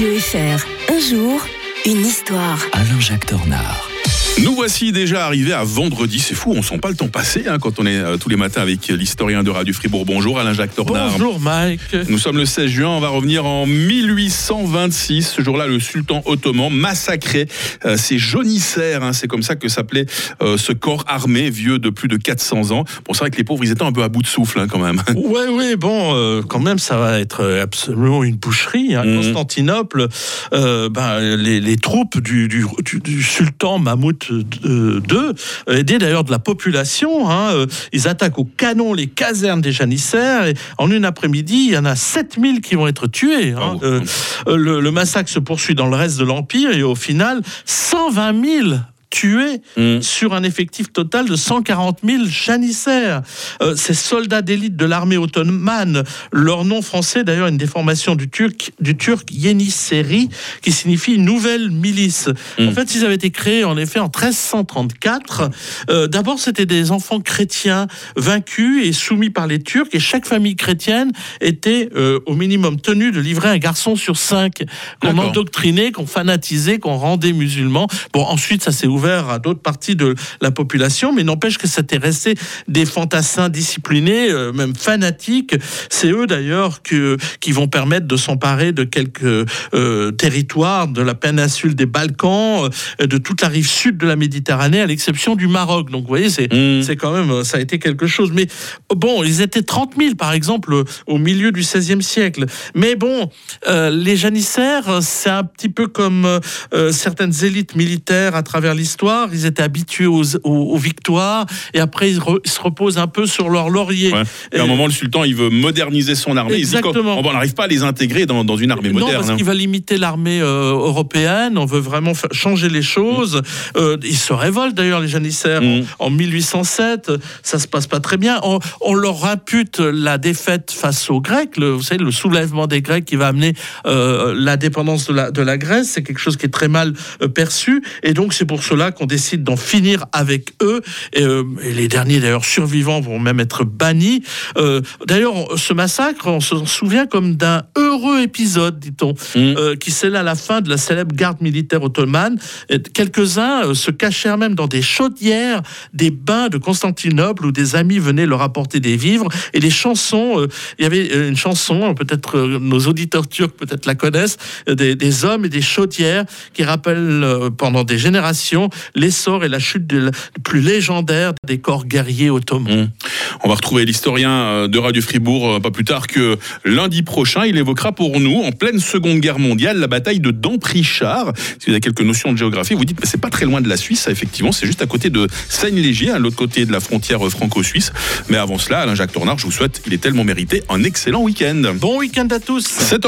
Radio FR. Un jour, une histoire. Alain-Jacques Dornard. Voici déjà arrivés à vendredi. C'est fou, on sent pas le temps passer hein, quand on est euh, tous les matins avec l'historien de Radio Fribourg. Bonjour Alain-Jacques Tornard. Bonjour Mike. Nous sommes le 16 juin, on va revenir en 1826. Ce jour-là, le sultan ottoman massacrait euh, ses jaunissères. hein. C'est comme ça que s'appelait euh, ce corps armé vieux de plus de 400 ans. Bon, c'est vrai que les pauvres, ils étaient un peu à bout de souffle hein, quand même. Ouais, ouais, bon, quand même, ça va être absolument une boucherie. Mhm. Constantinople, ben, les, les troupes du, du, du- du sultan Mahmoud II, euh, aidés d'ailleurs de la population, hein, euh, ils attaquent au canon les casernes des janissaires. Et en une après-midi, il y en a 7000 qui vont être tués. hein. Ah. Euh, euh, le, le massacre se poursuit dans le reste de l'Empire et au final, 120 000 tués Mm. sur un effectif total de 140 000 janissaires. Euh, ces soldats d'élite de l'armée ottomane, leur nom français d'ailleurs une déformation du turc, du turc Yenisserie, qui signifie nouvelle milice. Mm. En fait, ils avaient été créés en effet en 1334. Euh, D'abord, c'était des enfants chrétiens vaincus et soumis par les Turcs, et chaque famille chrétienne était euh, au minimum tenue de livrer un garçon sur cinq qu'on endoctrinait, qu'on fanatisait, qu'on rendait musulmans. Bon, ensuite, ça s'est ouvert à d'autres parties de la population, mais n'empêche que c'était resté des fantassins disciplinés, euh, même fanatiques. C'est eux d'ailleurs que, qui vont permettre de s'emparer de quelques euh, territoires de la péninsule des Balkans, euh, de toute la rive sud de la Méditerranée, à l'exception du Maroc. Donc, vous voyez, c'est Mm. c'est quand même, ça a été quelque chose. Mais bon, ils étaient 30 000, par exemple, au milieu du XVIe siècle. Mais bon, euh, les janissaires, c'est un petit peu comme euh, certaines élites militaires à travers l'histoire. Ils étaient habitués aux, aux- aux victoires et après, ils, re- ils se reposent un peu sur leur laurier. Ouais. Et à un moment, le sultan, il veut moderniser son armée. Il dit Exactement. qu'on- on n'arrive pas à les intégrer dans, dans une armée Non, moderne. parce hein. qu'il va limiter l'armée euh, européenne. On veut vraiment changer les choses. Euh, ils se révoltent d'ailleurs, les janissaires, Mm. en, en 1807. Ça se passe pas très bien. On, on leur impute la défaite face aux Grecs. Le, vous savez, le soulèvement des Grecs qui va amener euh, l'indépendance de la, de la Grèce. C'est quelque chose qui est très mal euh, perçu. Et donc, c'est pour cela qu'on décide d'en finir avec eux. Et, euh, et les derniers, d'ailleurs, survivants vont même être bannis. Euh, d'ailleurs, ce massacre, on se souvient comme d'un heureux épisode, dit-on, Mm. euh, qui scelle à la fin de la célèbre garde militaire ottomane. Et Quelques-uns se cachèrent même dans des chaudières, des bains de Constantinople où des amis venaient leur apporter des vivres et des chansons. il y avait une chanson, peut-être nos auditeurs turcs peut-être la connaissent, des, des hommes et des chaudières qui rappellent pendant des générations l'essor et la chute de la- plus légendaire des corps guerriers ottomans. Mm. On va retrouver l'historien euh, de Radio Fribourg euh, pas plus tard que lundi prochain. Il évoquera pour nous, en pleine Seconde Guerre mondiale, la bataille de Damprichard. Si vous avez quelques notions de géographie, vous dites que c'est pas très loin de la Suisse, ça, effectivement, c'est juste à côté de Seine-Légier, à l'autre côté de la frontière euh, franco-suisse. Mais avant cela, Alain-Jacques Tornard, je vous souhaite, il est tellement mérité, un excellent week-end. Bon week-end à tous 7h